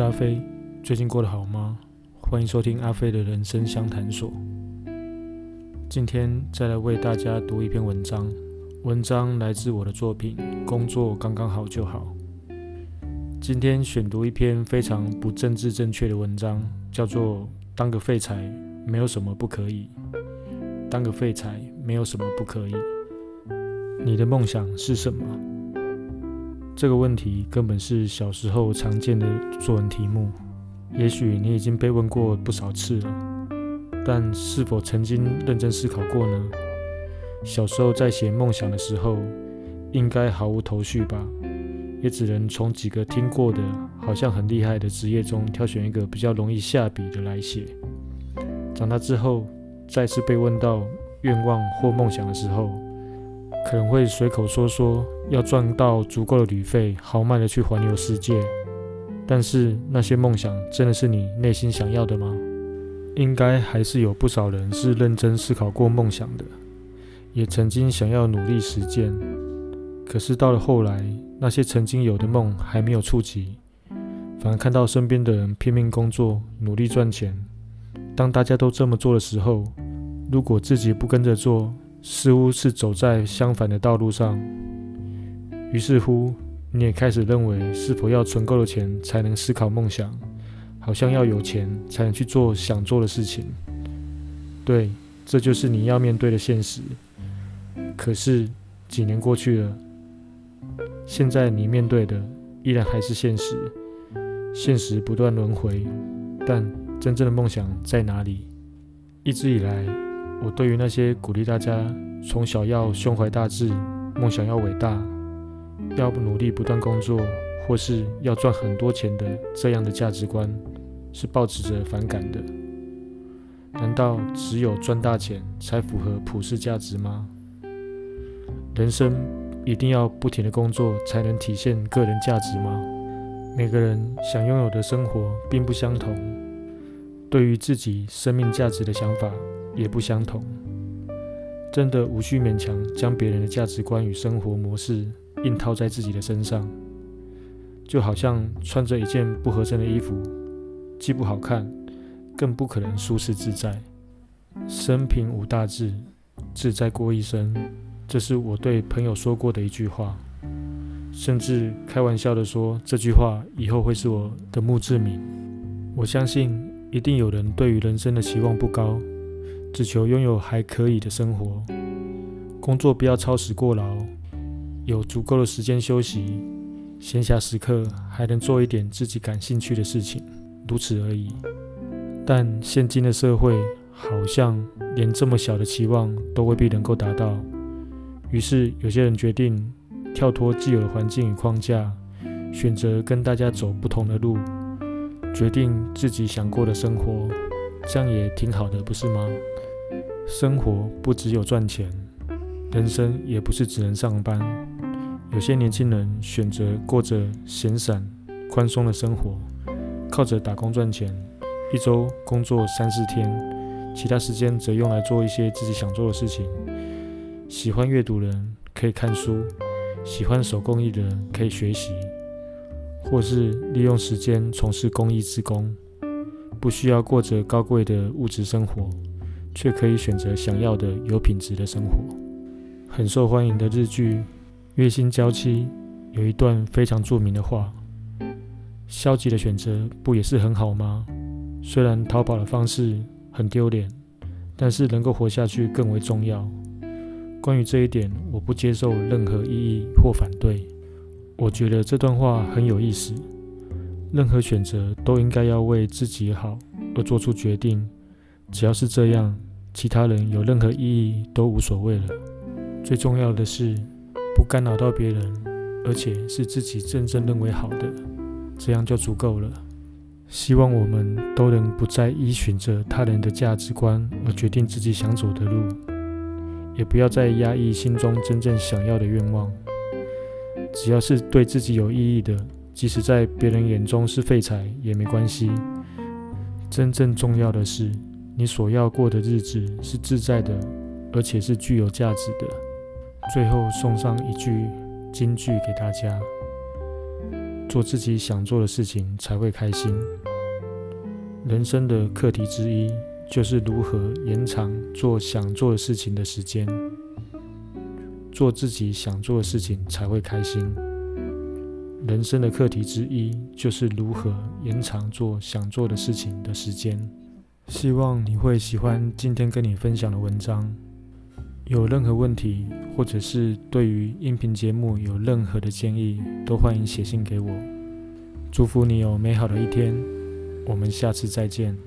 阿飞，最近过得好吗？欢迎收听阿飞的人生相谈所。今天再来为大家读一篇文章，文章来自我的作品《工作刚刚好就好》。今天选读一篇非常不政治正确的文章，叫做《当个废柴没有什么不可以》。当个废柴没有什么不可以。你的梦想是什么？这个问题根本是小时候常见的作文题目，也许你已经被问过不少次了，但是否曾经认真思考过呢？小时候在写梦想的时候，应该毫无头绪吧？也只能从几个听过的好像很厉害的职业中挑选一个比较容易下笔的来写。长大之后，再次被问到愿望或梦想的时候，可能会随口说说要赚到足够的旅费，豪迈的去环游世界。但是那些梦想真的是你内心想要的吗？应该还是有不少人是认真思考过梦想的，也曾经想要努力实践。可是到了后来，那些曾经有的梦还没有触及，反而看到身边的人拼命工作，努力赚钱。当大家都这么做的时候，如果自己不跟着做，似乎是走在相反的道路上，于是乎，你也开始认为是否要存够了钱才能思考梦想，好像要有钱才能去做想做的事情。对，这就是你要面对的现实。可是几年过去了，现在你面对的依然还是现实，现实不断轮回，但真正的梦想在哪里？一直以来。我对于那些鼓励大家从小要胸怀大志、梦想要伟大、要不努力不断工作，或是要赚很多钱的这样的价值观，是抱持着反感的。难道只有赚大钱才符合普世价值吗？人生一定要不停的工作才能体现个人价值吗？每个人想拥有的生活并不相同，对于自己生命价值的想法。也不相同，真的无需勉强将别人的价值观与生活模式硬套在自己的身上，就好像穿着一件不合身的衣服，既不好看，更不可能舒适自在。生平无大志，志在过一生，这是我对朋友说过的一句话，甚至开玩笑的说这句话以后会是我的墓志铭。我相信一定有人对于人生的期望不高。只求拥有还可以的生活，工作不要超时过劳，有足够的时间休息，闲暇时刻还能做一点自己感兴趣的事情，如此而已。但现今的社会好像连这么小的期望都未必能够达到，于是有些人决定跳脱既有的环境与框架，选择跟大家走不同的路，决定自己想过的生活，这样也挺好的，不是吗？生活不只有赚钱，人生也不是只能上班。有些年轻人选择过着闲散、宽松的生活，靠着打工赚钱，一周工作三四天，其他时间则用来做一些自己想做的事情。喜欢阅读的人可以看书，喜欢手工艺的人可以学习，或是利用时间从事公益之工，不需要过着高贵的物质生活。却可以选择想要的有品质的生活。很受欢迎的日剧《月薪娇妻》有一段非常著名的话：“消极的选择不也是很好吗？虽然逃跑的方式很丢脸，但是能够活下去更为重要。”关于这一点，我不接受任何异议或反对。我觉得这段话很有意思。任何选择都应该要为自己好而做出决定。只要是这样，其他人有任何意义都无所谓了。最重要的是不干扰到别人，而且是自己真正认为好的，这样就足够了。希望我们都能不再依循着他人的价值观而决定自己想走的路，也不要再压抑心中真正想要的愿望。只要是对自己有意义的，即使在别人眼中是废材也没关系。真正重要的是。你所要过的日子是自在的，而且是具有价值的。最后送上一句金句给大家：做自己想做的事情才会开心。人生的课题之一就是如何延长做想做的事情的时间。做自己想做的事情才会开心。人生的课题之一就是如何延长做想做的事情的时间。希望你会喜欢今天跟你分享的文章。有任何问题，或者是对于音频节目有任何的建议，都欢迎写信给我。祝福你有美好的一天，我们下次再见。